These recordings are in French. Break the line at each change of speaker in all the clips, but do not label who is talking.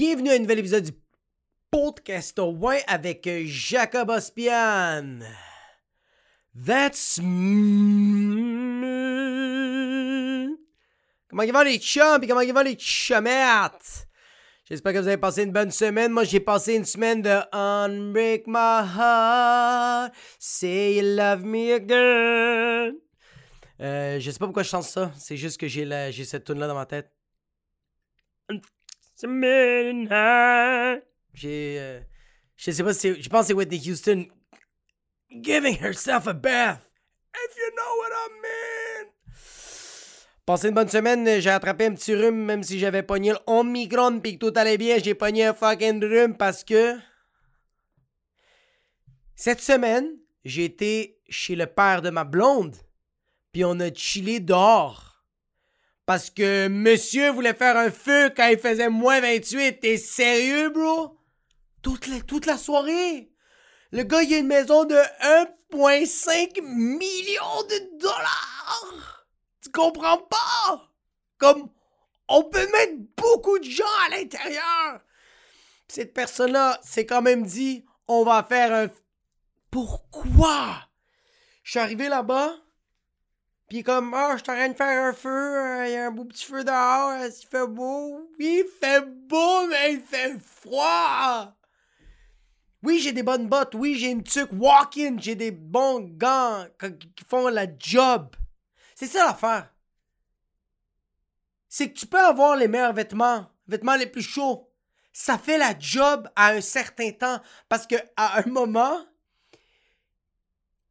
Bienvenue à un nouvel épisode du podcast Win avec Jacob Ospian. That's me. Comment ils vont les chums et comment ils vont les chumettes? J'espère que vous avez passé une bonne semaine. Moi, j'ai passé une semaine de Unbreak My Heart, Say You Love Me Again. Euh, je sais pas pourquoi je chante ça. C'est juste que j'ai, j'ai cette tune là dans ma tête. J'ai. euh, je sais pas si c'est. Je pense que c'est Whitney Houston. Giving herself a bath. If you know what I mean. Passé une bonne semaine, j'ai attrapé un petit rhume, même si j'avais pogné le Omicron pis que tout allait bien, j'ai pogné un fucking rhume parce que. Cette semaine, j'ai été chez le père de ma blonde, puis on a chillé dehors. Parce que monsieur voulait faire un feu quand il faisait moins 28. T'es sérieux, bro? Toute la, soirée? Le gars, il a une maison de 1,5 million de dollars. Tu comprends pas? Comme, on peut mettre beaucoup de gens à l'intérieur. Cette personne-là s'est quand même dit, on va faire un... Pourquoi? Je suis arrivé là-bas, Pis comme, ah, je suis en train de faire un feu, il y a un beau petit feu dehors, euh, il fait beau. Oui, il fait beau, mais il fait froid. Oui, j'ai des bonnes bottes, oui, j'ai une tuque walk-in, j'ai des bons gants qui qui font la job. C'est ça l'affaire. C'est que tu peux avoir les meilleurs vêtements, vêtements les plus chauds. Ça fait la job à un certain temps, parce que à un moment,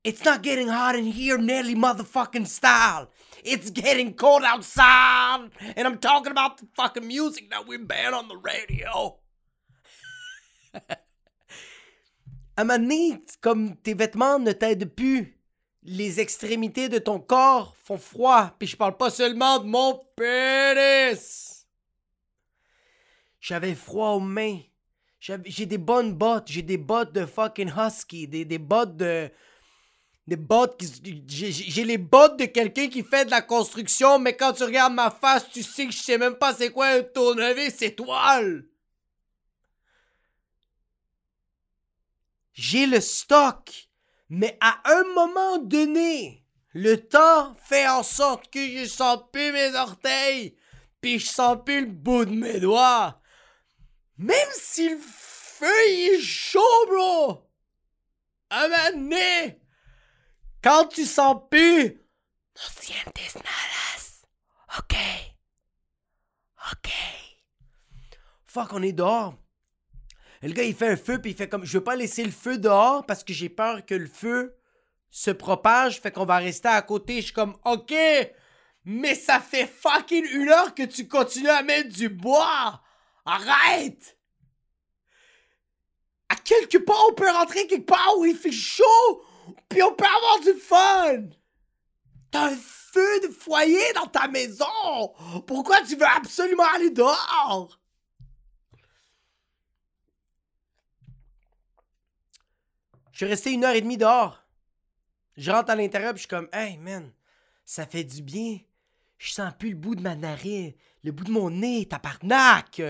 It's not getting hot in here, Nelly motherfucking style. It's getting cold outside. And I'm talking about the fucking music that we ban on the radio. à comme tes vêtements ne t'aident plus. Les extrémités de ton corps font froid. Puis je parle pas seulement de mon pénis. J'avais froid aux mains. J'ai des bonnes bottes. J'ai des bottes de fucking husky. Des bottes de des bottes. J'ai les bottes de quelqu'un qui fait de la construction, mais quand tu regardes ma face, tu sais que je sais même pas c'est quoi un tournevis étoile. J'ai le stock, mais à un moment donné, le temps fait en sorte que je sens plus mes orteils, puis je sens plus le bout de mes doigts. Même si le feu est chaud, bro! À un donné, quand tu sens plus, no sientes nada. Ok. Ok. Fuck, on est dehors. Et le gars, il fait un feu, puis il fait comme, je veux pas laisser le feu dehors parce que j'ai peur que le feu se propage, fait qu'on va rester à côté. Je suis comme, ok, mais ça fait fucking une heure que tu continues à mettre du bois. Arrête! À quelque part, on peut rentrer quelque part où il fait chaud, puis on peut avoir du fun. T'as un feu de foyer dans ta maison. Pourquoi tu veux absolument aller dehors? Je suis resté une heure et demie dehors. Je rentre à l'intérieur puis je suis comme, hey man, ça fait du bien. Je sens plus le bout de ma narine, le bout de mon nez, tabarnak.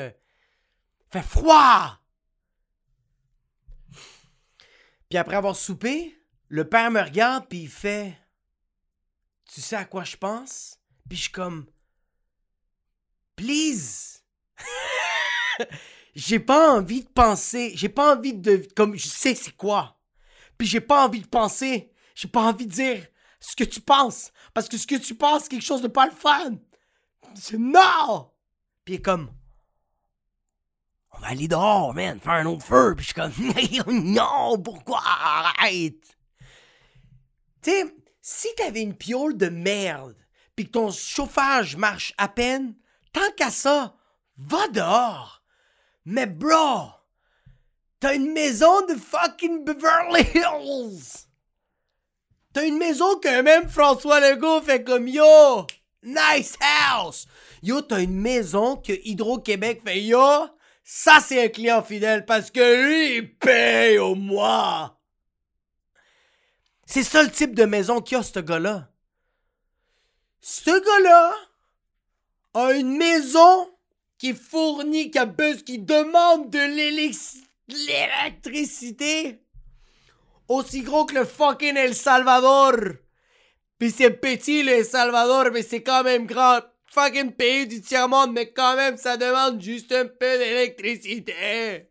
Fait froid. Puis après avoir soupé, le père me regarde puis il fait Tu sais à quoi je pense? Puis je suis comme Please J'ai pas envie de penser, j'ai pas envie de comme je sais c'est quoi. Puis j'ai pas envie de penser, j'ai pas envie de dire ce que tu penses parce que ce que tu penses c'est quelque chose de pas le fun. C'est non. Puis il est comme on va aller dehors, man, faire un autre feu. Puis je suis comme, non, pourquoi? Arrête! Tu sais, si t'avais une piole de merde, puis que ton chauffage marche à peine, tant qu'à ça, va dehors. Mais bro, t'as une maison de fucking Beverly Hills. T'as une maison que même François Legault fait comme yo, nice house. Yo, t'as une maison que Hydro-Québec fait yo, ça c'est un client fidèle parce que lui il paye au mois. C'est ça le type de maison qu'il a ce gars-là. Ce gars-là a une maison qui fournit, qui a besoin, qui demande de l'électricité aussi gros que le fucking El Salvador. Puis c'est petit le El Salvador, mais c'est quand même grand. Fucking pays du tiers-monde, mais quand même ça demande juste un peu d'électricité.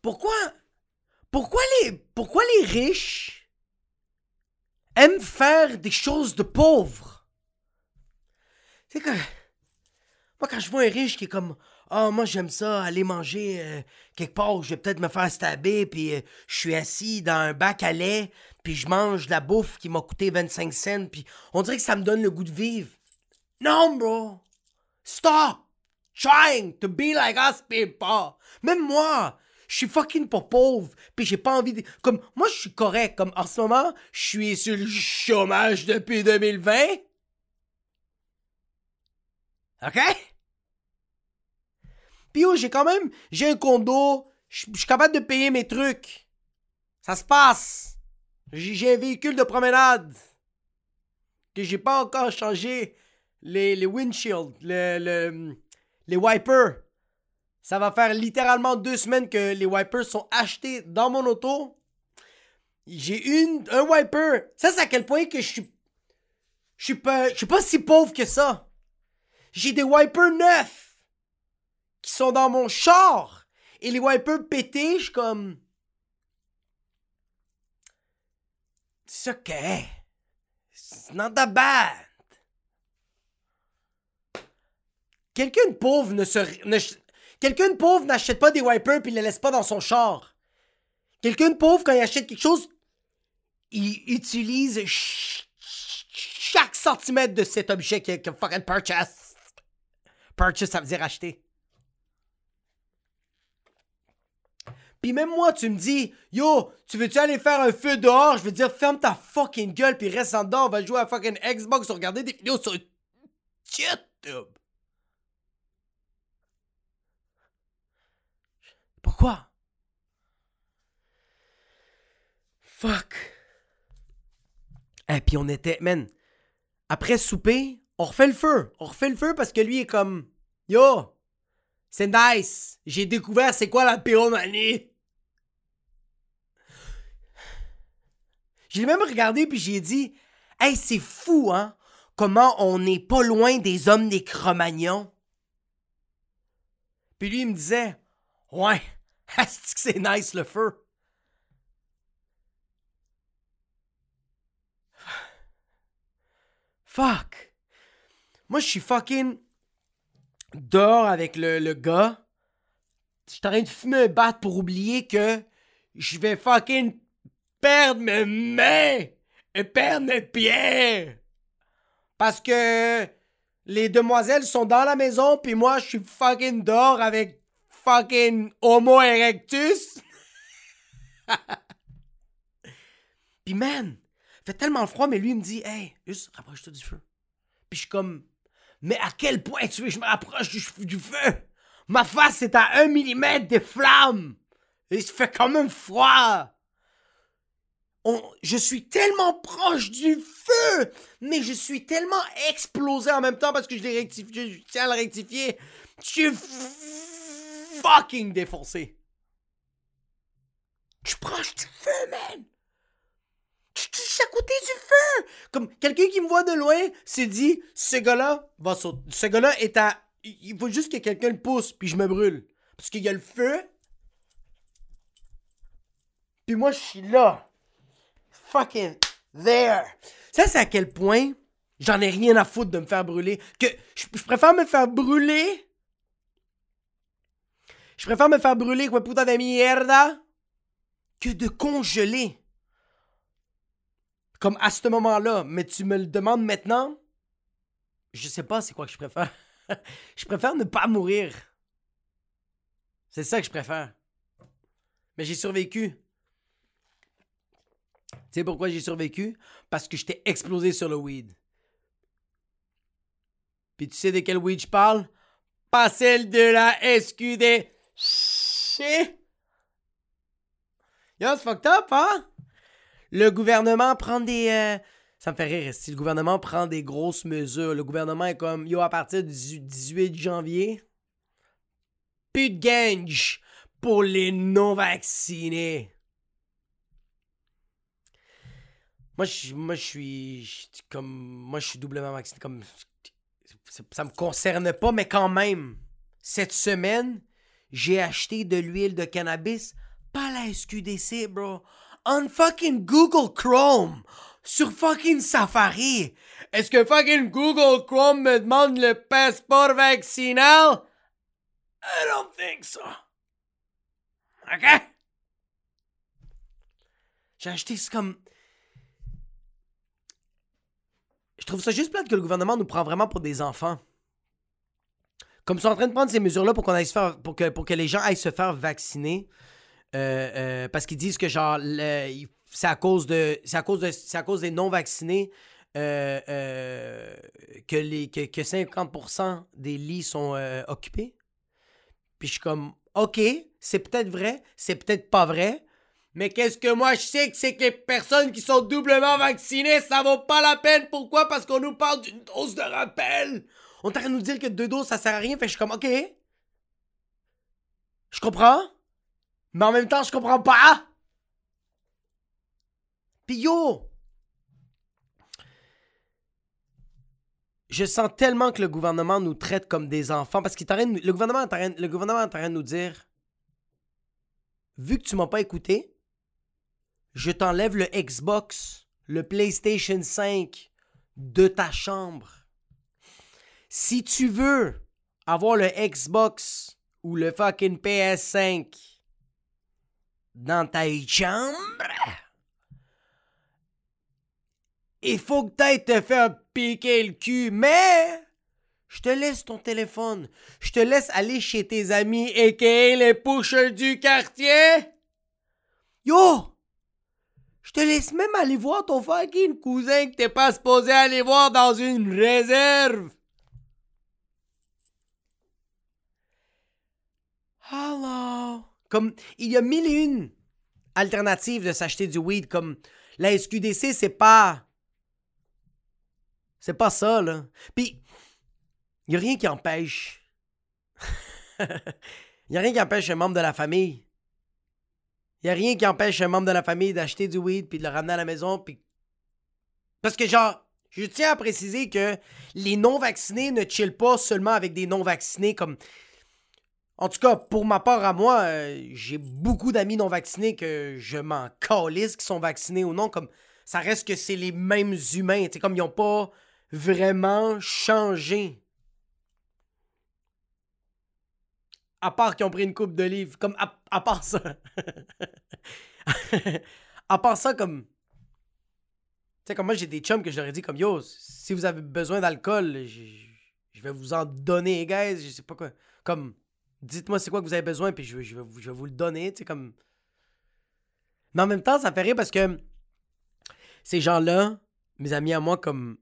Pourquoi pourquoi les pourquoi les riches aiment faire des choses de pauvres? C'est que moi quand je vois un riche qui est comme ah moi j'aime ça aller manger euh, quelque part je vais peut-être me faire stabber puis euh, je suis assis dans un bac à lait puis je mange de la bouffe qui m'a coûté 25 cents puis on dirait que ça me donne le goût de vivre. Non bro. Stop trying to be like us people. Même moi, je suis fucking pas pauvre, puis j'ai pas envie de... Comme, moi, je suis correct, comme, en ce moment, je suis sur le chômage depuis 2020. OK? Puis oh, j'ai quand même... J'ai un condo, je suis capable de payer mes trucs. Ça se passe. J'ai un véhicule de promenade. Que j'ai pas encore changé les, les windshields, le, les wipers. Ça va faire littéralement deux semaines que les wipers sont achetés dans mon auto. J'ai une, un wiper. Ça, c'est à quel point que je suis. Je suis pas, je suis pas si pauvre que ça. J'ai des wipers neufs qui sont dans mon char. Et les wipers pétés, je suis comme. C'est ok. It's not that bad. Quelqu'un de pauvre ne se, Quelqu'un de pauvre n'achète pas des wipers puis il les laisse pas dans son char. Quelqu'un de pauvre, quand il achète quelque chose, il utilise chaque centimètre de cet objet qu'il a fucking purchase. Purchase, ça veut dire acheter. Puis même moi, tu me dis, yo, tu veux-tu aller faire un feu dehors? Je veux dire, ferme ta fucking gueule, puis reste en dedans, on va jouer à fucking Xbox, regarder des vidéos sur YouTube. Pourquoi? Fuck. Et eh, puis on était, man, après souper, on refait le feu. On refait le feu parce que lui est comme, yo, c'est nice. J'ai découvert c'est quoi la pyromanie. J'ai même regardé puis j'ai dit, hey, c'est fou, hein, comment on n'est pas loin des hommes des Cro-Magnons. Puis lui, il me disait, ouais, est-ce que c'est nice le feu? Fuck. Moi, je suis fucking dehors avec le, le gars. Je suis en train de fumer un bat pour oublier que je vais fucking perdre mes mains et perdre mes pieds. Parce que les demoiselles sont dans la maison, puis moi, je suis fucking dehors avec fucking Homo erectus? Puis man, fait tellement froid, mais lui il me dit, hey, juste rapproche-toi du feu. Puis je suis comme, mais à quel point tu veux que je me rapproche du, feu? Ma face est à un millimètre des flammes. Il fait quand même froid. je suis tellement proche du feu, mais je suis tellement explosé en même temps parce que je l'ai rectifié, je tiens à le rectifier. Fucking défoncé. Suis proche du feu, man. Je suis à côté du feu. Comme quelqu'un qui me voit de loin s'est dit, ce gars-là va sauter. Ce gars-là est à... Il faut juste que quelqu'un le pousse, puis je me brûle. Parce qu'il y a le feu. Puis moi, je suis là. Fucking there. Ça, c'est à quel point j'en ai rien à foutre de me faire brûler. Que je préfère me faire brûler je préfère me faire brûler quoi puta de mierda que de congeler. Comme à ce moment-là. Mais tu me le demandes maintenant. Je sais pas c'est quoi que je préfère. je préfère ne pas mourir. C'est ça que je préfère. Mais j'ai survécu. Tu sais pourquoi j'ai survécu? Parce que j'étais explosé sur le weed. Puis tu sais de quel weed je parle? Pas celle de la SQD. Shit. Yo, c'est fucked up, hein? Le gouvernement prend des, euh, Ça me fait rire. Si le gouvernement prend des grosses mesures, le gouvernement est comme, yo, à partir du 18 janvier, plus de gange pour les non-vaccinés. Moi, je, moi, je suis comme, moi, je suis doublement vacciné. Comme, ça me concerne pas, mais quand même, cette semaine, j'ai acheté de l'huile de cannabis, pas la SQDC, bro. On fucking Google Chrome, sur fucking Safari. Est-ce que fucking Google Chrome me demande le passeport vaccinal? I don't think so. OK? J'ai acheté, c'est comme. Je trouve ça juste plate que le gouvernement nous prend vraiment pour des enfants. Comme ils sont en train de prendre ces mesures-là pour qu'on aille se faire, pour que, pour que les gens aillent se faire vacciner. euh, euh, parce qu'ils disent que genre c'est à cause à à cause des non vaccinés euh, que les que, que 50% des lits sont occupés. Puis je suis comme OK, c'est peut-être vrai, c'est peut-être pas vrai. Mais qu'est-ce que moi je sais que c'est que les personnes qui sont doublement vaccinées, ça vaut pas la peine. Pourquoi? Parce qu'on nous parle d'une dose de rappel. On train de nous dire que deux doses, ça sert à rien. Fait je suis comme, OK. Je comprends. Mais en même temps, je comprends pas. Pis yo! Je sens tellement que le gouvernement nous traite comme des enfants parce qu'il de le gouvernement le gouvernement est en train de nous dire vu que tu m'as pas écouté, je t'enlève le Xbox, le PlayStation 5 de ta chambre. Si tu veux avoir le Xbox ou le fucking PS5 dans ta chambre, il faut que t'ailles te faire piquer le cul, mais je te laisse ton téléphone. Je te laisse aller chez tes amis et les pushers du quartier. Yo! Je te laisse même aller voir ton fucking cousin que t'es pas supposé aller voir dans une réserve. Hello. Comme, il y a mille et une alternatives de s'acheter du weed. Comme, la SQDC, c'est pas. C'est pas ça, là. Puis, il y a rien qui empêche. Il y a rien qui empêche un membre de la famille. Il y a rien qui empêche un membre de la famille d'acheter du weed puis de le ramener à la maison. Puis... Parce que, genre, je tiens à préciser que les non-vaccinés ne chillent pas seulement avec des non-vaccinés comme. En tout cas, pour ma part à moi, euh, j'ai beaucoup d'amis non-vaccinés que je m'en calisse qui sont vaccinés ou non. Comme ça reste que c'est les mêmes humains. Sais, comme ils n'ont pas vraiment changé. À part qu'ils ont pris une coupe de livres. Comme à, part ça. à part ça, comme. Tu sais, comme moi, j'ai des chums que je leur ai dit, comme yo, si vous avez besoin d'alcool, je je vais vous en donner, guys. Je sais pas quoi. Comme, dites-moi c'est quoi que vous avez besoin, puis je, vais- vous- le donner, tu comme. Mais en même temps, ça fait rire parce que ces gens-là, mes amis à moi, comme.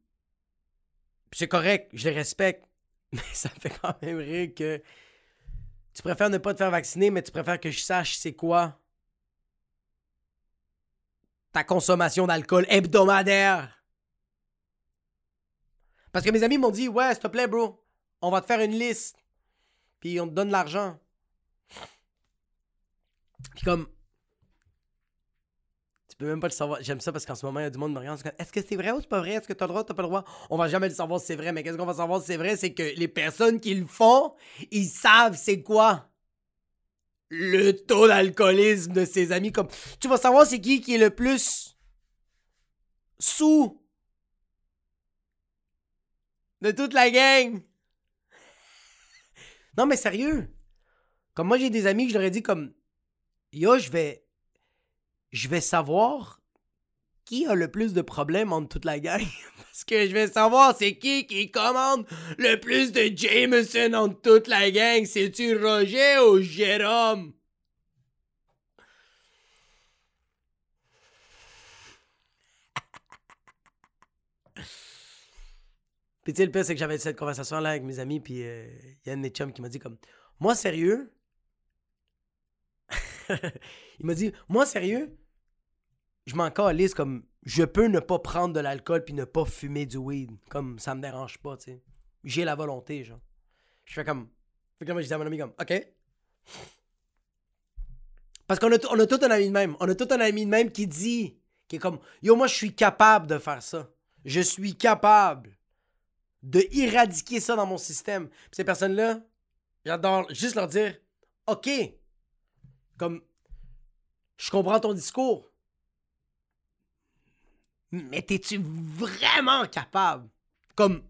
C'est correct, je les respecte, mais ça fait quand même rire que tu préfères ne pas te faire vacciner, mais tu préfères que je sache c'est quoi ta consommation d'alcool hebdomadaire. Parce que mes amis m'ont dit, ouais, s'il te plaît, bro, on va te faire une liste, puis on te donne l'argent. Puis comme, tu peux même pas le savoir. J'aime ça parce qu'en ce moment, il y a du monde qui me regarde. Est-ce que c'est vrai ou c'est pas vrai? Est-ce que t'as le droit ou t'as pas le droit? On va jamais le savoir si c'est vrai, mais qu'est-ce qu'on va savoir si c'est vrai? C'est que les personnes qui le font, ils savent c'est quoi? Le taux d'alcoolisme de ses amis. Comme, tu vas savoir c'est qui qui est le plus sous de toute la gang. Non, mais sérieux? Comme moi, j'ai des amis que je leur ai dit comme, yo, je vais, je vais savoir qui a le plus de problèmes entre toute la gang. Parce que je vais savoir c'est qui qui commande le plus de Jameson entre toute la gang. C'est-tu Roger ou Jérôme? Puis tu sais, le pire, c'est que j'avais cette conversation-là avec mes amis, puis euh, il y a un de qui m'a dit comme, moi, sérieux? il m'a dit, moi, sérieux? Je m'en calisse comme je peux ne pas prendre de l'alcool puis ne pas fumer du weed. Comme ça me dérange pas, tu sais. J'ai la volonté, genre. Je fais comme. Je dis à mon ami, comme, OK. Parce qu'on a, on a tout un ami de même. On a tout un ami de même qui dit, qui est comme, yo, moi, je suis capable de faire ça. Je suis capable de éradiquer ça dans mon système. Ces personnes-là, j'adore juste leur dire, OK, comme, je comprends ton discours. Mais t'es-tu vraiment capable? Comme,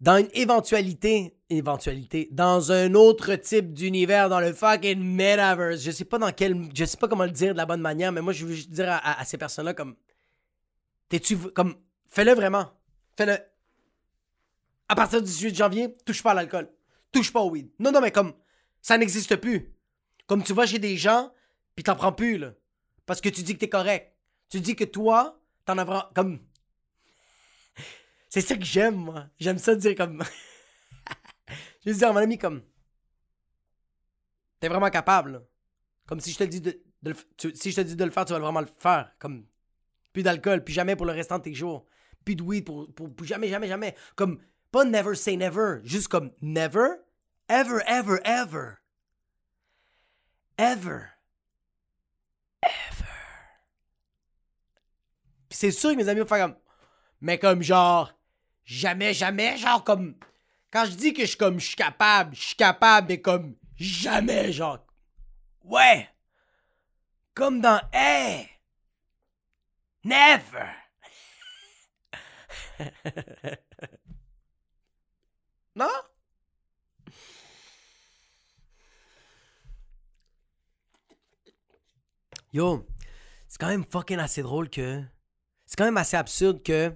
dans une éventualité, éventualité, dans un autre type d'univers, dans le fucking metaverse, je sais pas dans quel, je sais pas comment le dire de la bonne manière, mais moi je veux juste dire à, ces personnes-là comme, t'es-tu, comme, fais-le vraiment, fais-le. À partir du 18 janvier, touche pas à l'alcool, touche pas au weed. Non, non, mais comme, ça n'existe plus. Comme tu vas chez des gens, puis t'en prends plus, là. Parce que tu dis que t'es correct. Tu dis que toi, t'en as comme, c'est ça que j'aime, moi. J'aime ça dire comme. je veux dire à mon ami comme. T'es vraiment capable, Comme si je te dis de, le... si je te dis de le faire, tu vas vraiment le faire. Comme. Plus d'alcool, plus jamais pour le restant de tes jours. De weed pour, pour, jamais, jamais, jamais. Comme. Pas never say never. Juste comme never, ever, ever, ever. Ever. Ever. c'est sûr que mes amis vont faire comme. Mais comme genre. Jamais, jamais, genre comme. Quand je dis que je suis comme je suis capable, je suis capable, mais comme jamais, genre. Ouais! Comme dans Hey! Never! Non? Yo, c'est quand même fucking assez drôle que. C'est quand même assez absurde que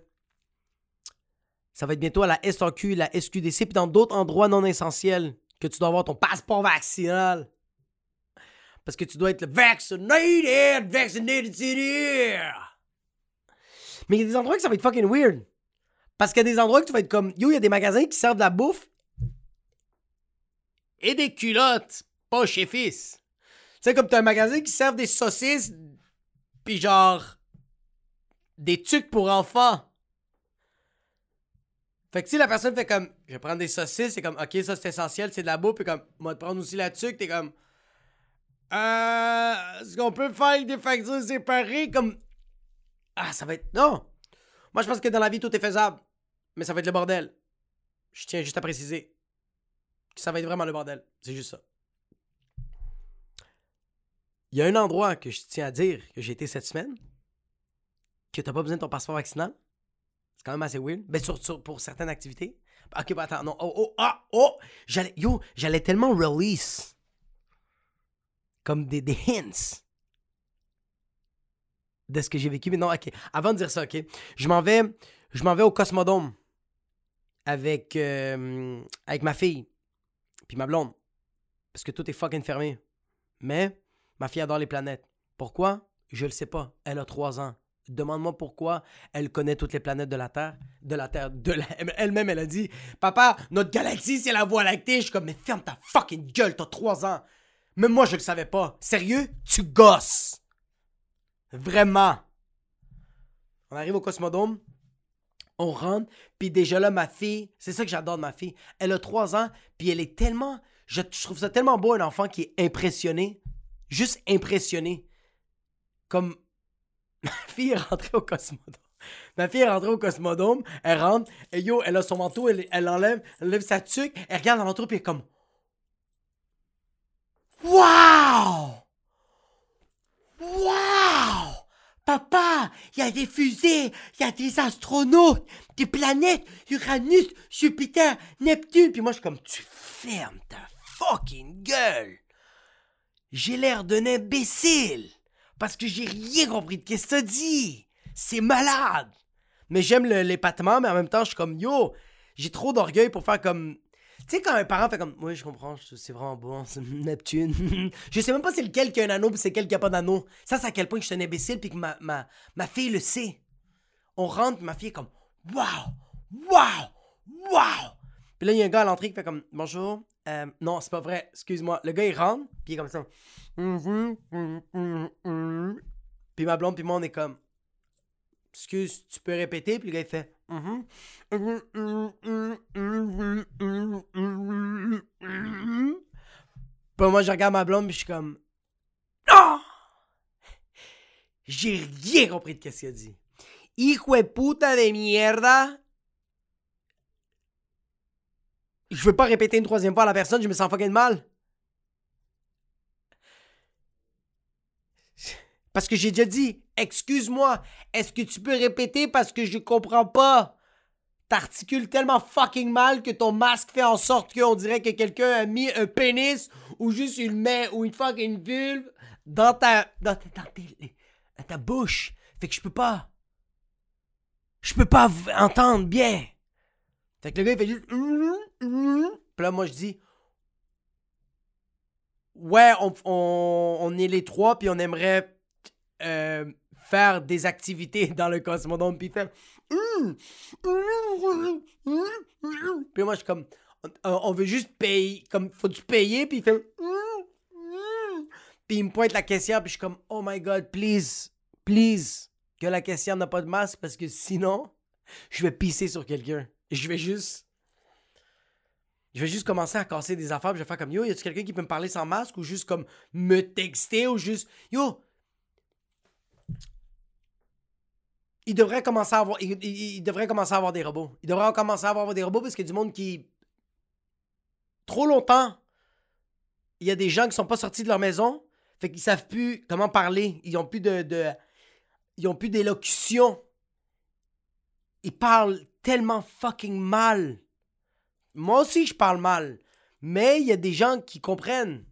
ça va être bientôt à la SAQ, la SQDC, puis dans d'autres endroits non essentiels que tu dois avoir ton passeport vaccinal. Parce que tu dois être vaccinated, vaccinated city. Mais il y a des endroits que ça va être fucking weird. Parce qu'il y a des endroits que tu vas être comme, yo, il y a des magasins qui servent de la bouffe et des culottes, pas chez fils. Tu sais, comme t'as un magasin qui serve des saucisses, puis genre, des trucs pour enfants. Fait que si la personne fait comme, je vais prendre des saucisses, c'est comme, ok, ça c'est essentiel, c'est de la bouffe, puis comme, moi te prendre aussi la tuque, t'es comme, euh, est-ce qu'on peut faire des factures séparées, comme, ah, ça va être, non. Moi, je pense que dans la vie, tout est faisable, mais ça va être le bordel. Je tiens juste à préciser que ça va être vraiment le bordel. C'est juste ça. Il y a un endroit que je tiens à dire que j'ai été cette semaine, que t'as pas besoin de ton passeport vaccinal, c'est quand même assez weird. Ben, sur, pour certaines activités. Ok, bah attends, non. Oh, oh, ah, oh! J'allais, yo, j'allais tellement release. Comme des, des hints. De ce que j'ai vécu. Mais non, ok. Avant de dire ça, ok. Je m'en vais, je m'en vais au Cosmodome. Avec, euh, avec ma fille. Puis ma blonde. Parce que tout est fucking fermé. Mais, ma fille adore les planètes. Pourquoi? Je le sais pas. Elle a trois ans. Demande-moi pourquoi elle connaît toutes les planètes de la Terre. De la Terre. Elle-même, elle a dit Papa, notre galaxie, c'est la Voie lactée. Je suis comme Mais ferme ta fucking gueule, t'as trois ans. Même moi, je le savais pas. Sérieux? Tu gosses. Vraiment. On arrive au Cosmodome. On rentre. Puis déjà là, ma fille, c'est ça que j'adore de ma fille. Elle a trois ans. Puis elle est tellement. Je, trouve ça tellement beau, un enfant qui est impressionné. Juste impressionné. Comme Ma fille est rentrée au Cosmodome. Ma fille est rentrée au Cosmodome, elle rentre, et yo, elle a son manteau, elle, elle enlève, elle enlève sa tuque, elle regarde dans l'entrée, puis elle est comme. Waouh! Waouh! Papa, il y a des fusées, il y a des astronautes, des planètes, Uranus, Jupiter, Neptune. Puis moi, je suis comme, tu fermes ta fucking gueule. J'ai l'air d'un imbécile. Parce que j'ai rien compris de ce que ça dit. C'est malade. Mais j'aime l'épatement, mais en même temps, je suis comme, yo, j'ai trop d'orgueil pour faire comme. Tu sais, quand un parent fait comme, oui, je comprends, c'est vraiment bon, c'est Neptune. je sais même pas c'est lequel qui a un anneau, puis c'est lequel qui a pas d'anneau. Ça, c'est à quel point je suis un imbécile, puis que ma, ma, ma fille le sait. On rentre, ma fille est comme, waouh, waouh, waouh. Puis là, il y a un gars à l'entrée qui fait comme, bonjour. Euh, non, c'est pas vrai, excuse-moi. Le gars, il rentre, puis il est comme ça. Puis ma blonde, puis moi, on est comme. Excuse, tu peux répéter? Puis le gars, il fait. Mhm. Moi, je regarde ma blonde, puis je suis comme. Non! J'ai rien compris de ce qu'il a dit. Hijo de puta de mierda. Je veux pas répéter une troisième fois à la personne, je me sens fucking mal. Parce que j'ai déjà dit, excuse-moi, est-ce que tu peux répéter parce que je comprends pas? T'articules tellement fucking mal que ton masque fait en sorte qu'on dirait que quelqu'un a mis un pénis ou juste une main ou une fucking vulve dans ta, dans tes- bouche. Fait que je peux pas. Je peux pas entendre bien. Fait que le gars, il fait juste. Puis là, moi, je dis. Ouais, on, on, on est les trois, puis on aimerait euh, faire des activités dans le Cosmodome, puis faire. Puis moi, je suis comme. On, veut juste payer. Comme, faut-tu payer? Puis il fait. Puis il me pointe la caissière, puis je suis comme, oh my god, please, please, que la caissière n'a pas de masque, parce que sinon, je vais pisser sur quelqu'un. Je vais juste. Je vais juste commencer à casser des affaires, puis je vais faire comme, yo, y a-tu quelqu'un qui peut me parler sans masque, ou juste comme me texter, ou juste, yo. Il devrait commencer à avoir, commencer à avoir des robots. Il devrait commencer à avoir des robots parce qu'il y a du monde qui, trop longtemps, il y a des gens qui sont pas sortis de leur maison, fait qu'ils savent plus comment parler. Ils ont plus de, de ils ont plus d'élocution. Ils parlent tellement fucking mal. Moi aussi, je parle mal. Mais il y a des gens qui comprennent.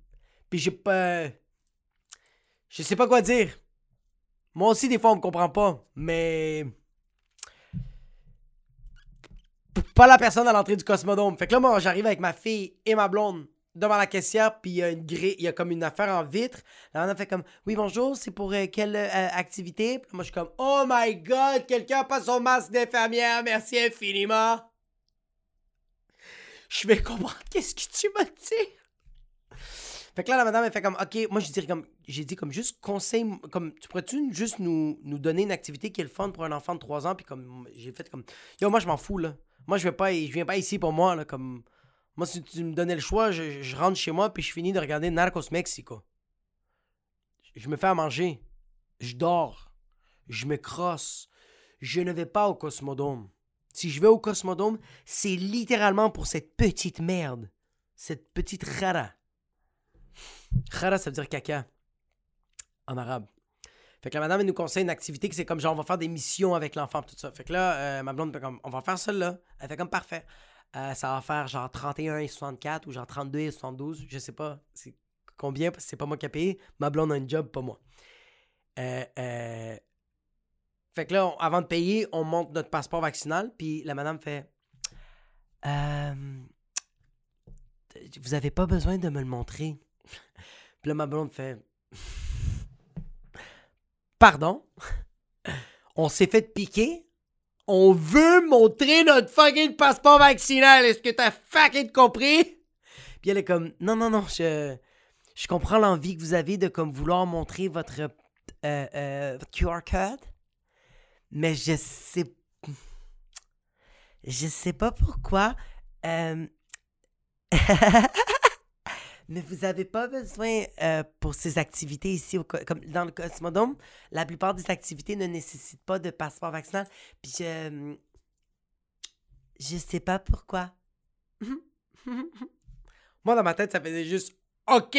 Puis j'ai pas. Je sais pas quoi dire. Moi aussi, des fois, on me comprend pas. Mais. Pas la personne à l'entrée du Cosmodome. Fait que là, moi, j'arrive avec ma fille et ma blonde devant la caissière, puis il y a une grille, il y a comme une affaire en vitre. Là, on a fait comme, oui, bonjour, c'est pour euh, quelle euh, activité? Puis moi, je suis comme, oh my god, quelqu'un a pas son masque d'infirmière, merci infiniment. Je vais comprendre qu'est-ce que tu m'as dit. Fait que là, la madame, elle fait comme, OK, moi, je dis comme, j'ai dit comme, juste conseil, comme, tu pourrais-tu juste nous, nous donner une activité qui est le fun pour un enfant de 3 ans? Puis comme, j'ai fait comme, yo, moi, je m'en fous, là. Moi, je vais pas, je viens pas ici pour moi, là, comme, moi, si tu me donnais le choix, je, je rentre chez moi, puis je finis de regarder Narcos Mexico. Je me fais à manger. Je dors. Je me crosse. Je ne vais pas au Cosmodome. Si je vais au Cosmodome, c'est littéralement pour cette petite merde. Cette petite rara. Rara, ça veut dire caca. En arabe. Fait que la madame, elle nous conseille une activité que c'est comme genre, on va faire des missions avec l'enfant, tout ça. Fait que là, euh, ma blonde fait comme, on va faire celle-là. Elle fait comme parfait. Euh, ça va faire genre 31 et 64 ou genre 32 et 72. Je sais pas combien parce que c'est pas moi qui ai payé. Ma blonde a un job, pas moi. Euh, Fait que là, avant de payer, on montre notre passeport vaccinal. Puis la madame fait Vous avez pas besoin de me le montrer. Puis là, ma blonde fait Pardon? On s'est fait piquer? On veut montrer notre fucking passeport vaccinal. Est-ce que t'as fucking compris? Puis elle est comme, non, non, non, je, comprends l'envie que vous avez de vouloir montrer votre, euh, euh, QR code. Mais je sais, je sais pas pourquoi. euh, Mais vous avez pas besoin euh, pour ces activités ici, au co- comme dans le Cosmodome, la plupart des activités ne nécessitent pas de passeport vaccinal. Puis je. Je sais pas pourquoi. Moi, dans ma tête, ça faisait juste OK!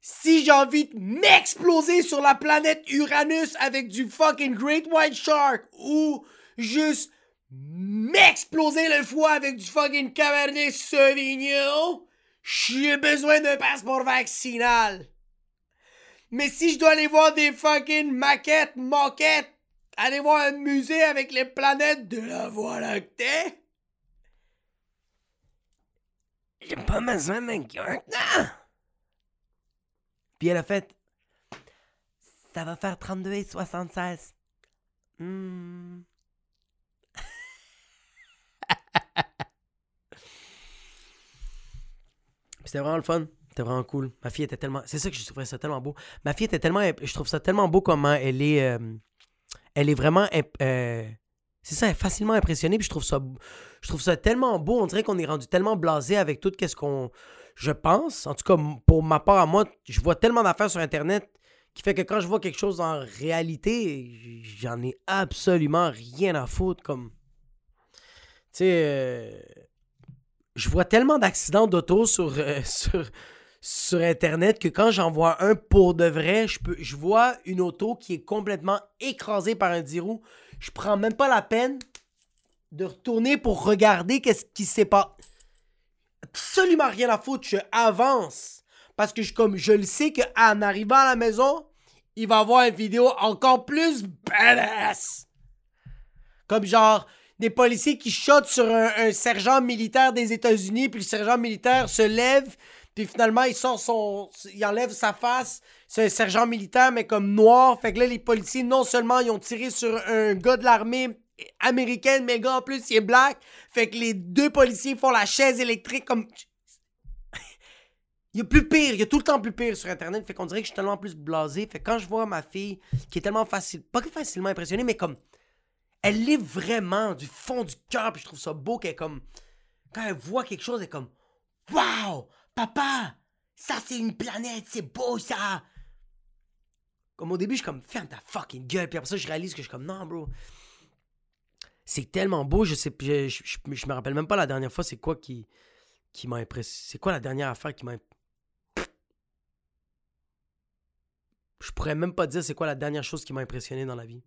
Si j'ai envie de m'exploser sur la planète Uranus avec du fucking Great White Shark ou juste m'exploser le foie avec du fucking Cabernet Sauvignon, j'ai besoin d'un passeport vaccinal. Mais si je dois aller voir des fucking maquettes, moquettes, aller voir un musée avec les planètes de la Voie lactée, j'ai pas besoin d'un non. Puis elle a fait, ça va faire 32 et 76. Hmm. C'était vraiment le fun. C'était vraiment cool. Ma fille était tellement. C'est ça que je trouvais ça tellement beau. Ma fille était tellement. Je trouve ça tellement beau comment elle est. euh, Elle est vraiment. euh, C'est ça, elle est facilement impressionnée. Puis je trouve ça. Je trouve ça tellement beau. On dirait qu'on est rendu tellement blasé avec tout ce qu'on. Je pense. En tout cas, pour ma part à moi, je vois tellement d'affaires sur Internet qui fait que quand je vois quelque chose en réalité, j'en ai absolument rien à foutre. Comme. Tu sais. euh, Je vois tellement d'accidents d'auto sur, euh, sur, sur Internet que quand j'en vois un pour de vrai, je, peux, je vois une auto qui est complètement écrasée par un 10 roues. Je prends même pas la peine de retourner pour regarder qu'est-ce qui s'est passé. Absolument rien à foutre, je avance. Parce que je, comme je le sais qu'en arrivant à la maison, il va avoir une vidéo encore plus badass. Comme genre des policiers qui shotent sur un, sergent militaire des États-Unis, puis le sergent militaire se lève, puis finalement il sort son. Il enlève sa face. C'est un sergent militaire, mais comme noir. Fait que là, les policiers, non seulement ils ont tiré sur un gars de l'armée américaine, mais le gars en plus il est black. Fait que les deux policiers font la chaise électrique comme. Il y a plus pire, il y a tout le temps plus pire sur Internet. Fait qu'on dirait que je suis tellement plus blasé. Fait que quand je vois ma fille qui est tellement facile, pas que facilement impressionnée, mais comme. Elle l'est vraiment du fond du cœur, puis je trouve ça beau qu'elle comme. Quand elle voit quelque chose, elle est comme. Waouh! Papa! Ça, c'est une planète, c'est beau ça! Comme au début, je suis comme, ferme ta fucking gueule. Puis après ça, je réalise que je suis comme, non, bro. C'est tellement beau, je sais, je, je- je me rappelle même pas la dernière fois, c'est quoi qui, qui m'a impressionné. C'est quoi la dernière affaire qui m'a. Je pourrais même pas dire c'est quoi la dernière chose qui m'a impressionné dans la vie.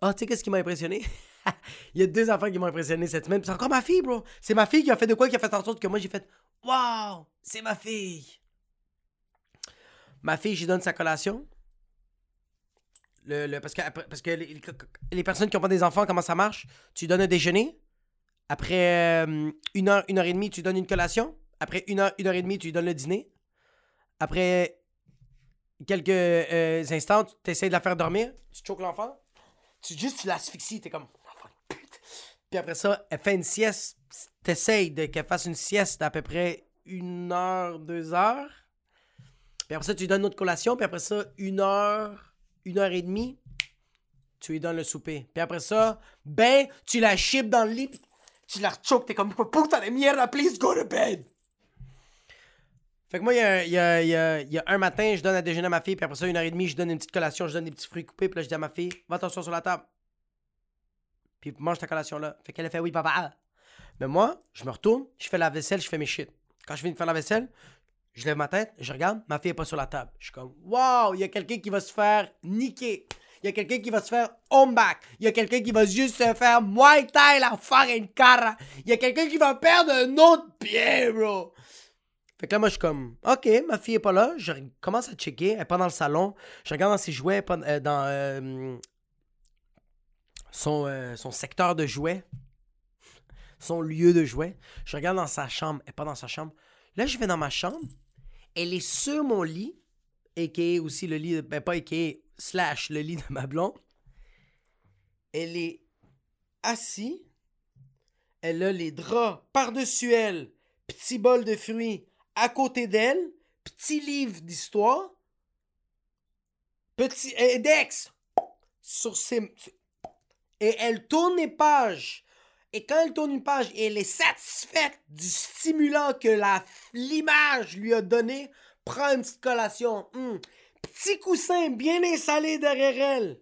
Ah, tu sais qu'est-ce qui m'a impressionné? Il y a deux affaires qui m'ont impressionné cette semaine. C'est encore ma fille, bro. C'est ma fille qui a fait de quoi qui a fait en sorte que moi j'ai fait Waouh, c'est ma fille. Ma fille, j'y donne sa collation. Le, le- parce que, parce que les, personnes qui n'ont pas des enfants, comment ça marche? Tu lui donnes un déjeuner. Après euh, une heure, une heure et demie, tu lui donnes une collation. Après une heure, une heure et demie, tu lui donnes le dîner. Après quelques euh, instants, tu essaies de la faire dormir. Tu choques l'enfant. Tu, juste, tu l'asphyxies. T'es comme. Oh. Puis après ça, elle fait une sieste. T'essayes de qu'elle fasse une sieste d'à peu près une heure, deux heures. Puis après ça, tu lui donnes une autre collation. Puis après ça, une heure, une heure et demie, tu lui donnes le souper. Puis après ça, ben, tu la chips dans le lit. Tu la choques. T'es comme, putain de mierda, please go to bed. Fait que moi, il y a, un matin, je donne à déjeuner à ma fille, puis après ça, une heure et demie, je donne une petite collation, je donne des petits fruits coupés, puis là, je dis à ma fille, va t'asseoir sur la table. Puis mange ta collation là. Fait qu'elle a fait oui, papa. Mais moi, je me retourne, je fais la vaisselle, je fais mes shit. Quand je finis de faire la vaisselle, je lève ma tête, je regarde, ma fille est pas sur la table. Je suis comme, waouh, il y a quelqu'un qui va se faire niquer. Il y a quelqu'un qui va se faire home back. Il y a quelqu'un qui va juste se faire Muay Thai la cara. Il y a quelqu'un qui va perdre un autre pied, bro. Fait que là, moi, je suis comme, OK, ma fille est pas là. Je commence à checker. Elle est pas dans le salon. Je regarde dans ses jouets, euh, dans euh, son, euh, son secteur de jouets, son lieu de jouets. Je regarde dans sa chambre. Elle est pas dans sa chambre. Là, je vais dans ma chambre. Elle est sur mon lit, a.k.a. aussi le lit, de- ben pas a.k.a. slash le lit de ma blonde. Elle est assise. Elle a les draps par-dessus elle. Petit bol de fruits à côté d'elle. Petit livre d'histoire. Petit index sur ses... Et elle tourne les pages. Et quand elle tourne une page et elle est satisfaite du stimulant que l'image lui a donné, prend une petite collation. Hum. Petit coussin bien installé derrière elle.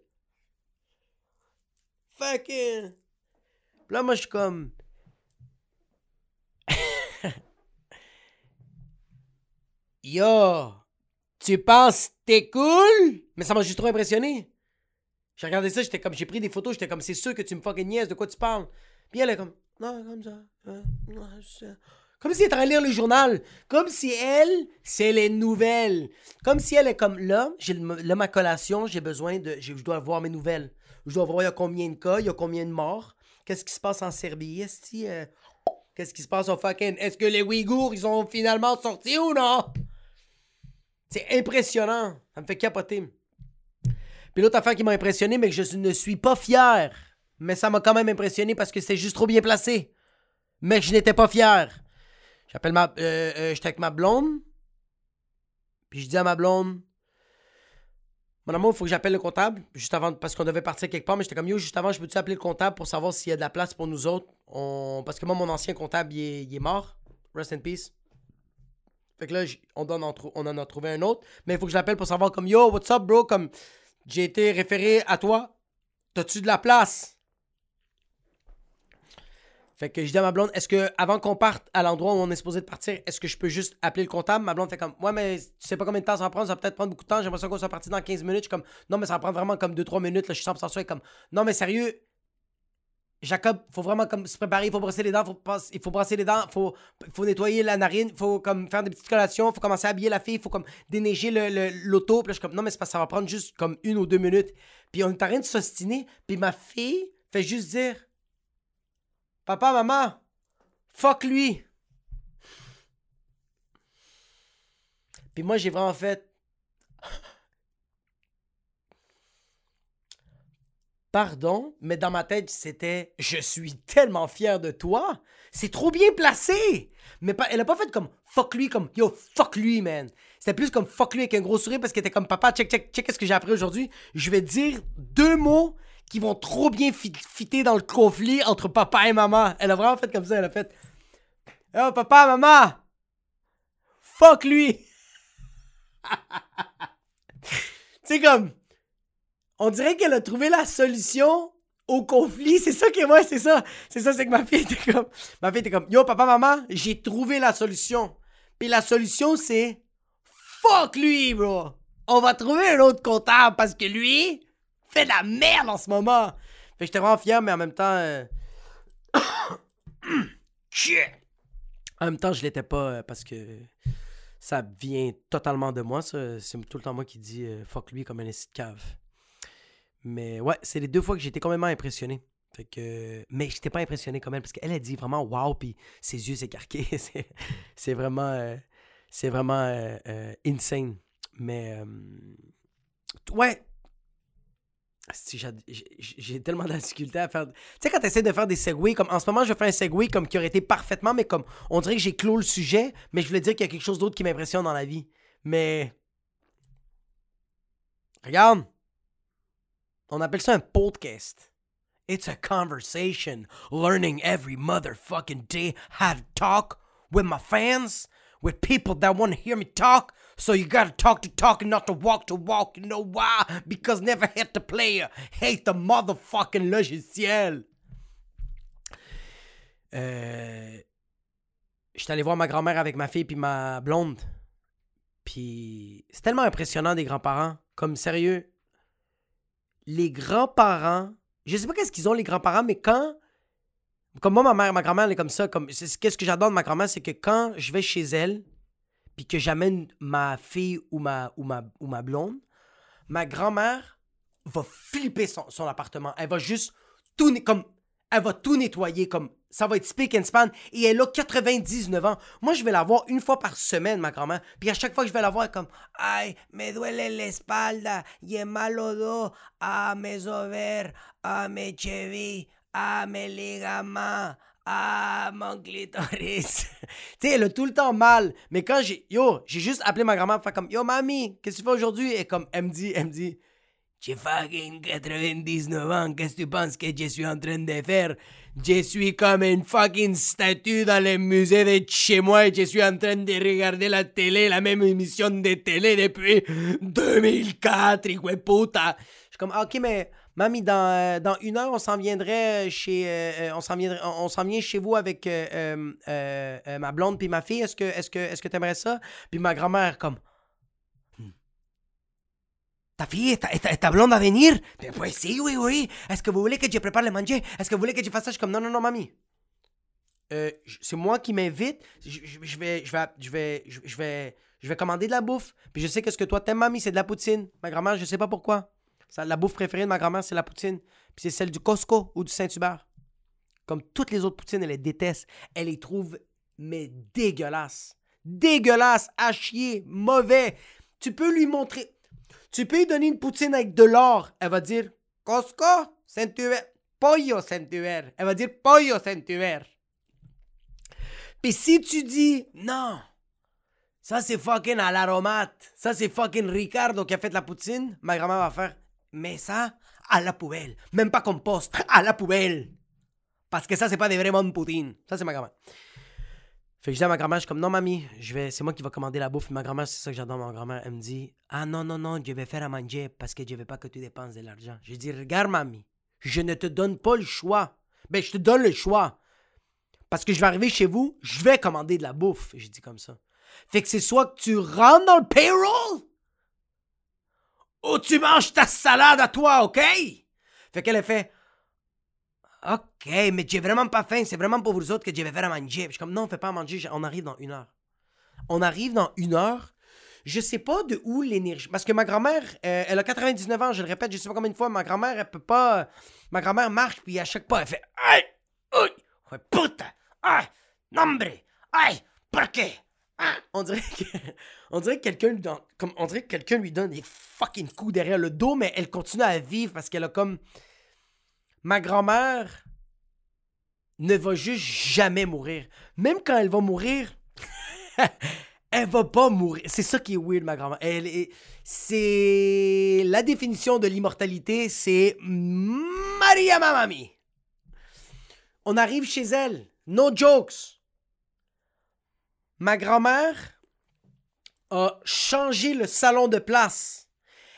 Fait que... Là, moi, je suis comme... Yo, tu penses t'es cool? Mais ça m'a juste trop impressionné. J'ai regardé ça, j'étais comme, j'ai pris des photos, j'étais comme, c'est sûr que tu me fucking niaises, de quoi tu parles? Puis elle est comme, non, comme ça. Comme si elle était en lire le journal. Comme si elle, c'est les nouvelles. Comme si elle est comme, là, j'ai là, ma collation, j'ai besoin de, je dois voir mes nouvelles. Je dois voir, il y a combien de cas, il y a combien de morts. Qu'est-ce qui se passe en Serbie? Est-ce euh, qu'est-ce qui se passe au fucking, est-ce que les Ouïghours, ils sont finalement sortis ou non? C'est impressionnant. Ça me fait capoter. Puis l'autre affaire qui m'a impressionné, mais que je ne suis pas fier. Mais ça m'a quand même impressionné parce que c'est juste trop bien placé. Mais je n'étais pas fier. J'appelle ma. Euh, euh, J'étais avec ma blonde. Puis je dis à ma blonde, mon amour, il faut que j'appelle le comptable, juste avant, parce qu'on devait partir quelque part, mais j'étais comme, yo, juste avant, je peux-tu appeler le comptable pour savoir s'il y a de la place pour nous autres? Parce que moi, mon ancien comptable, est, il est mort. Rest in peace. Fait que là, on, en trou- on en a trouvé un autre, mais il faut que je l'appelle pour savoir, comme, yo, what's up, bro? Comme, j'ai été référé à toi. T'as-tu de la place? Fait que je dis à ma blonde, est-ce que avant qu'on parte à l'endroit où on est supposé de partir, est-ce que je peux juste appeler le comptable? Ma blonde fait comme, ouais, mais tu sais pas combien de temps ça va prendre, ça va peut-être prendre beaucoup de temps, j'ai l'impression qu'on soit parti dans 15 minutes. Je suis comme, non, mais ça va prendre vraiment comme 2-3 minutes, là, je suis 100% sûr. Comme, non, mais sérieux, Jacob, faut vraiment comme se préparer, il faut brosser les dents, faut pas- il faut brosser les dents, faut, faut nettoyer la narine, faut comme faire des petites collations, faut commencer à habiller la fille, faut comme déneiger le- le- l'auto. Puis là, je suis comme, non, mais c'est que ça va prendre juste comme une ou deux minutes. Puis on est en train de s'ostiner, puis ma fille fait juste dire, papa, maman, fuck lui. Puis moi, j'ai vraiment fait, Pardon, mais dans ma tête, c'était Je suis tellement fier de toi. C'est trop bien placé. Mais elle a pas fait comme fuck lui, comme yo, fuck lui, man. C'était plus comme fuck lui avec un gros sourire parce qu'elle était comme papa, check, check, check, qu'est-ce que j'ai appris aujourd'hui? Je vais dire deux mots qui vont trop bien fit- fitter dans le conflit entre papa et maman. Elle a vraiment fait comme ça. Elle a fait Oh, papa, maman, fuck lui. C'est comme on dirait qu'elle a trouvé la solution au conflit. C'est ça que moi, c'est ça. C'est ça, c'est que ma fille était comme. Ma fille était comme Yo, papa, maman, j'ai trouvé la solution. Puis la solution, c'est Fuck lui, bro. On va trouver un autre comptable parce que lui fait de la merde en ce moment. Fait que j'étais vraiment fier, mais en même temps. euh. En même temps, je l'étais pas euh, parce que ça vient totalement de moi. C'est tout le temps moi qui dis euh, fuck lui comme un de cave. Mais ouais, c'est les deux fois que j'ai été complètement impressionné. Fait que, mais j'étais pas impressionné comme elle parce qu'elle a dit vraiment wow, puis ses yeux s'écarquaient. c'est, vraiment, euh, c'est vraiment euh, euh, insane. Mais ouais. J'ai, tellement de à faire. Tu sais, quand tu essaies de faire des segways, comme en ce moment, je fais un segway comme qui aurait été parfaitement, mais comme on dirait que j'ai clos le sujet, mais je voulais dire qu'il y a quelque chose d'autre qui m'impressionne dans la vie. Mais. Regarde. On appelle ça un podcast. It's a conversation, learning every motherfucking day how to talk with my fans, with people that want to hear me talk. So you gotta talk to talk and not to walk to walk. You know why? Because never hate the player, hate the motherfucking logiciel. Euh. J'étais allé voir ma grand-mère avec ma fille puis ma blonde. Puis c'est tellement impressionnant des grands-parents. Comme sérieux, les grands-parents, je sais pas qu'est-ce qu'ils ont les grands-parents, mais quand, comme moi ma mère, ma grand-mère elle est comme ça, comme qu'est-ce que j'adore de ma grand-mère, c'est que quand je vais chez elle, puis que j'amène ma fille ou ma ou ma blonde, ma grand-mère va flipper son, appartement. Elle va juste tout comme elle va tout nettoyer comme ça va être speak and span et elle a 99 ans. Moi je vais la voir une fois par semaine ma grand-mère. Puis à chaque fois que je vais la voir comme ay, me duele la espalda, y malo do, ah mes ovaires, ah mes chevilles, ah mes ligaments. Ah, mon clitoris. tu sais, elle a tout le temps mal. Mais quand j'ai. Yo, j'ai juste appelé ma grand-mère pour comme Yo, mamie, qu'est-ce que tu fais aujourd'hui? Et comme, elle me dit, elle me dit, j'ai fucking 99 ans, qu'est-ce que tu penses que je suis en train de faire? Je suis comme une fucking statue dans le musée de chez moi et je suis en train de regarder la télé, la même émission de télé depuis 2004, hijo de puta. Je suis comme, ah, ok, mais mamie, dans, euh, dans une heure, on s'en viendrait chez, euh, euh, on s'en viendrait, on, s'en vient chez vous avec euh, euh, euh, euh, ma blonde puis ma fille. Est-ce que, est-ce que, est-ce que t'aimerais ça? Puis ma grand-mère, comme, Ta fille, ta, ta, ta blonde va venir? Ben, pues sí, oui, oui. Est-ce que vous voulez que je prépare le manger? Est-ce que vous voulez que je fasse ça? Je suis comme, non, non, non, mamie. C'est moi qui m'invite. Je, vais, je vais, je vais, je vais, je vais commander de la bouffe. Puis je sais que ce que toi t'aimes, mamie, c'est de la poutine. Ma grand-mère, je sais pas pourquoi. Ça, la bouffe préférée de ma grand-mère, c'est la poutine. Puis c'est celle du Costco ou du Saint-Hubert. Comme toutes les autres poutines, elle les déteste. Elle les trouve, mais dégueulasses. Dégueulasses, à chier, mauvais. Tu peux lui montrer. Tu peux lui donner une poutine avec de l'or. Elle va dire Costco, Saint-Hubert. Pollo Saint-Hubert. Elle va dire Pollo Saint-Hubert. Puis si tu dis non, Ça, c'est fucking à l'aromate. Ça, c'est fucking Ricardo qui a fait la poutine. Ma grand-mère va faire Mais ça, à la poubelle. Même pas compost, à la poubelle. Parce que ça, c'est pas des vraiment poutine. Ça, c'est ma grand-mère. Fait que je dis à ma grand-mère, je suis comme, non, mamie, je vais, c'est moi qui va commander la bouffe. Ma grand-mère, c'est ça que j'adore, ma grand-mère. Elle me dit, ah non, non, non, je vais faire à manger parce que je veux pas que tu dépenses de l'argent. Je dis, regarde, mamie, je ne te donne pas le choix. Ben, je te donne le choix. Parce que je vais arriver chez vous, je vais commander de la bouffe. J'ai dit comme ça. Fait que c'est soit que tu rentres dans le payroll ou tu manges ta salade à toi, OK? Fait qu'elle a fait OK, mais j'ai vraiment pas faim, c'est vraiment pour vous autres que je vais faire je suis comme non, on fait pas à manger, on arrive dans une heure. On arrive dans une heure. Je sais pas de où l'énergie. Parce que ma grand-mère, euh, elle a 99 ans, je le répète, je sais pas combien de fois, ma grand-mère, elle peut pas. Ma grand-mère marche, puis à chaque pas, elle fait Aïe! Aïe! Putain! Aïe! Nombre! Aïe! Pourquoi? On dirait que, on dirait que quelqu'un comme on dirait que quelqu'un lui donne des fucking coups derrière le dos, mais elle continue à vivre parce qu'elle a comme ma grand-mère ne va juste jamais mourir. Même quand elle va mourir, elle va pas mourir. C'est ça qui est weird, ma grand-mère. Elle est, c'est la définition de l'immortalité, c'est Maria Mamami. On arrive chez elle, no jokes ma grand-mère a changé le salon de place.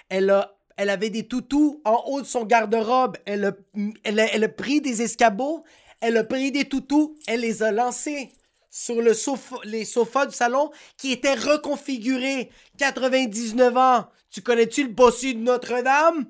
Elle, a, elle avait des toutous en haut de son garde-robe. Elle a, pris des escabeaux, elle a pris des toutous, elle les a lancés sur les sofas du salon qui étaient reconfigurés. 99 ans. Tu connais-tu le bossu de Notre-Dame?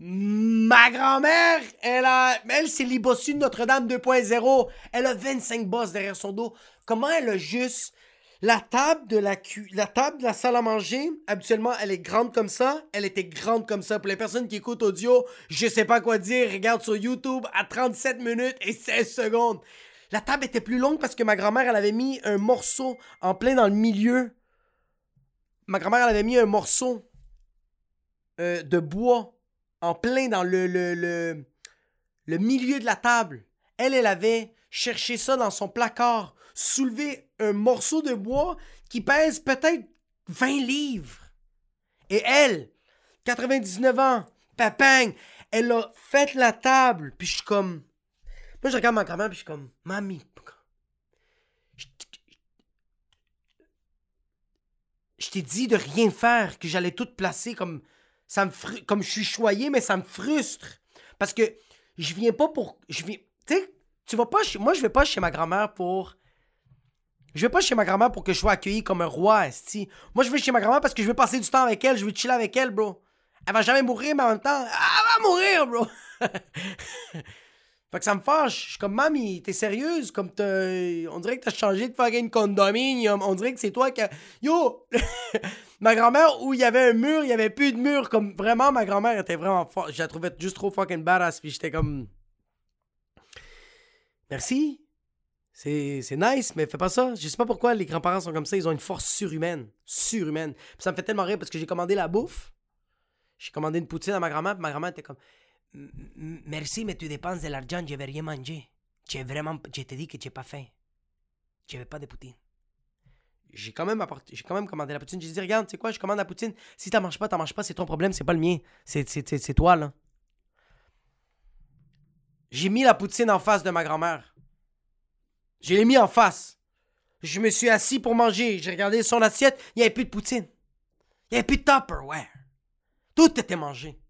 Ma grand-mère, elle a, elle, c'est les bossus de Notre-Dame 2.0. Elle a 25 bosses derrière son dos. Comment elle a juste la table de la, salle à manger, habituellement, elle est grande comme ça. Elle était grande comme ça. Pour les personnes qui écoutent audio, je sais pas quoi dire. Regarde sur YouTube à 37 minutes et 16 secondes. La table était plus longue parce que ma grand-mère, elle avait mis un morceau en plein dans le milieu. Ma grand-mère, elle avait mis un morceau euh, de bois en plein dans le, milieu de la table. Elle, elle avait cherché ça dans son placard soulever un morceau de bois qui pèse peut-être 20 livres. Et elle, 99 ans, papang, elle a fait la table, puis je suis comme... Moi, je regarde ma grand-mère, puis je suis comme, mamie, je t'ai dit de rien faire, que j'allais tout placer comme ça me comme je suis choyé, mais ça me frustre parce que je viens pas pour je viens tu sais tu vas pas chez moi je vais pas chez ma grand-mère pour je vais pas chez ma grand-mère pour que je sois accueilli comme un roi, esti. Moi, je vais chez ma grand-mère parce que je veux passer du temps avec elle, je veux chiller avec elle, bro. Elle va jamais mourir, mais en même temps, elle va mourir, bro. fait que ça me fâche. Je suis comme, mamie, t'es sérieuse? Comme On dirait que t'as changé de fucking condominium. On dirait que c'est toi qui. Yo! ma grand-mère, où il y avait un mur, il y avait plus de mur. Comme vraiment, ma grand-mère était vraiment forte. Je la trouvais juste trop fucking badass. Puis j'étais comme. Merci. C'est nice, mais fais pas ça. Je sais pas pourquoi les grands-parents sont comme ça. Ils ont une force surhumaine. Surhumaine. ça me fait tellement rire parce que j'ai commandé la bouffe. J'ai commandé une poutine à ma grand-mère. Ma grand-mère était comme Merci, mais tu dépenses de l'argent. Je vais rien manger. J'ai vraiment. Je te dis que j'ai pas faim. Je pas de poutine. J'ai quand, même j'ai quand même commandé la poutine. J'ai dit Regarde, tu sais quoi, je commande la poutine. Si t'en manges pas, t'en manges pas. C'est ton problème, c'est pas le mien. C'est toi, là. J'ai mis la poutine en face de ma grand-mère. Je l'ai mis en face. Je me suis assis pour manger. J'ai regardé son assiette. Il n'y avait plus de poutine. Il n'y avait plus de Tupperware. Tout était mangé.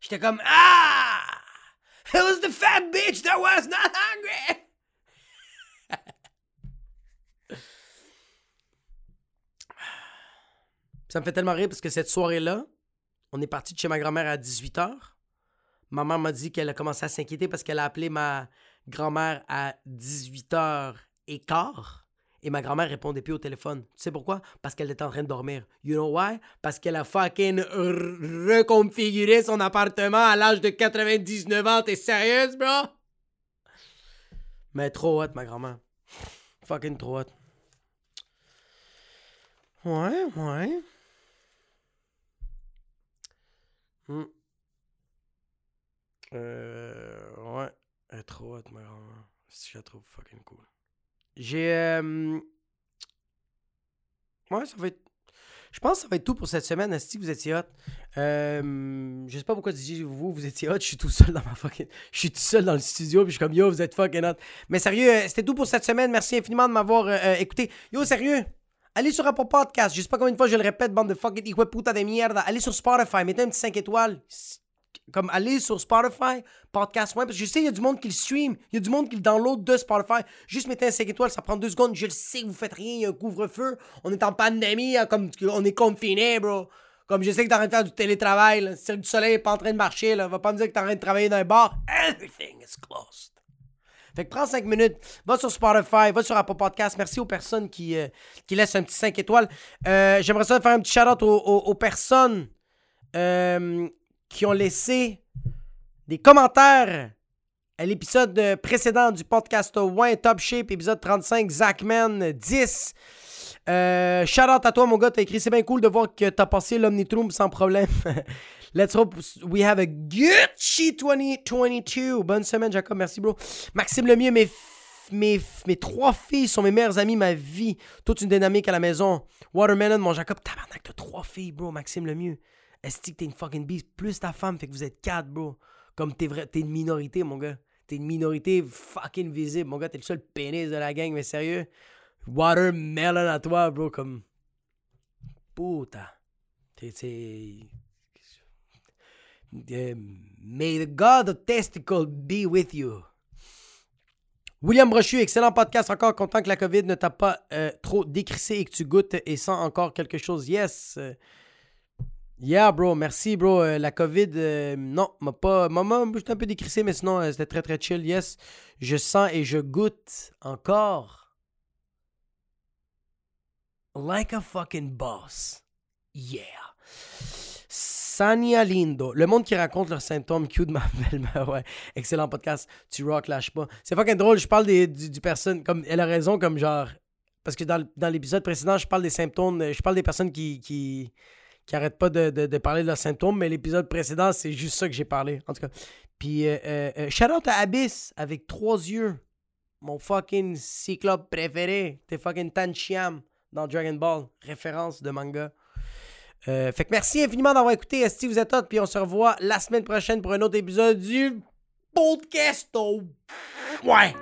J'étais comme Ah! It was the fat bitch that was not hungry! Ça me fait tellement rire parce que cette soirée-là, on est parti de chez ma grand-mère à 18h. Ma mère m'a dit qu'elle a commencé à s'inquiéter parce qu'elle a appelé ma, grand-mère à 18h15 et ma grand-mère répondait plus au téléphone. Tu sais pourquoi? Parce qu'elle était en train de dormir. You know why? Parce qu'elle a fucking reconfiguré son appartement à l'âge de 99 ans. T'es sérieuse, bro? Mais trop hot, ma grand-mère. Fucking trop hot. Ouais, ouais. Hmm. Euh, ouais. Trop hot, ma grand-mère. Je la trouve fucking cool. J'ai. Euh, Ouais, ça va être. Je pense que ça va être tout pour cette semaine. Asti, vous étiez hot. Euh, je sais pas pourquoi vous, vous étiez hot. Je suis tout seul dans ma fucking. Je suis tout seul dans le studio. Puis je suis comme yo, vous êtes fucking hot. Mais sérieux, euh, c'était tout pour cette semaine. Merci infiniment de m'avoir euh, écouté. Yo, sérieux. Allez sur Apple Podcast. Je sais pas combien de fois je le répète, bande de fucking puta de mierda. Allez sur Spotify. Mettez un petit 5 étoiles comme aller sur Spotify, Podcast parce que je sais, il y a du monde qui le stream, il y a du monde qui le download de Spotify. Juste mettez un 5 étoiles, ça prend deux secondes. Je le sais vous faites rien, il y a un couvre-feu, on est en pandémie, hein, comme on est confiné, bro. Comme je sais que t'es en train de faire du télétravail, le cirque du soleil est pas en train de marcher, là. Va pas me dire que t'es en train de travailler dans un bar. Everything is closed. Fait que prends 5 minutes, va sur Spotify, va sur Apple Podcast. Merci aux personnes qui, euh, qui laissent un petit 5 étoiles. Euh, j'aimerais ça faire un petit shout-out aux, personnes euh, qui ont laissé des commentaires à l'épisode précédent du podcast One Top Shape, épisode 35, Zachman 10. Euh, shout out à toi, mon gars. T'as écrit, c'est bien cool de voir que t'as passé l'Omnitroom sans problème. Let's hope we have a Gucci 2022. Bonne semaine, Jacob. Merci, bro. Maxime Lemieux, mes, mes, mes trois filles sont mes meilleures amies, ma vie. Toute une dynamique à la maison. Watermelon, mon Jacob. Tabarnak, t'as trois filles, bro. Maxime Lemieux. Est-ce que t'es une fucking beast? Plus ta femme, fait que vous êtes quatre, bro. Comme t'es vrai, t'es une minorité, mon gars. T'es une minorité fucking visible, mon gars. T'es le seul pénis de la gang, mais sérieux. Watermelon à toi, bro. Comme. Puta. T'es. May the God of Testicle be with you. William Brochu, excellent podcast. Encore content que la COVID ne t'a pas euh, trop décrissé et que tu goûtes et sens encore quelque chose. Yes. Yeah, bro, merci, bro. Euh, la COVID, euh, non, m'a pas. Maman, j'étais un peu décrissé, mais sinon, euh, c'était très, très chill. Yes, je sens et je goûte encore. Like a fucking boss. Yeah. Sania Lindo. Le monde qui raconte leurs symptômes cute de ma belle-mère. Ouais. Excellent podcast. Tu rock, lâche pas. C'est fucking drôle. Je parle des, du, personne. Comme, elle a raison, comme genre. Parce que dans, l'épisode précédent, je parle des symptômes. Je parle des personnes qui qui arrête pas de, parler de leurs symptômes, mais l'épisode précédent, c'est juste ça que j'ai parlé. En tout cas. Puis, euh, euh, euh shout out à Abyss avec trois yeux. Mon fucking cyclope préféré. T'es fucking Tanchiam dans Dragon Ball. Référence de manga. Euh, fait que merci infiniment d'avoir écouté. Esti, vous êtes hot. Puis on se revoit la semaine prochaine pour un autre épisode du podcast. Ouais.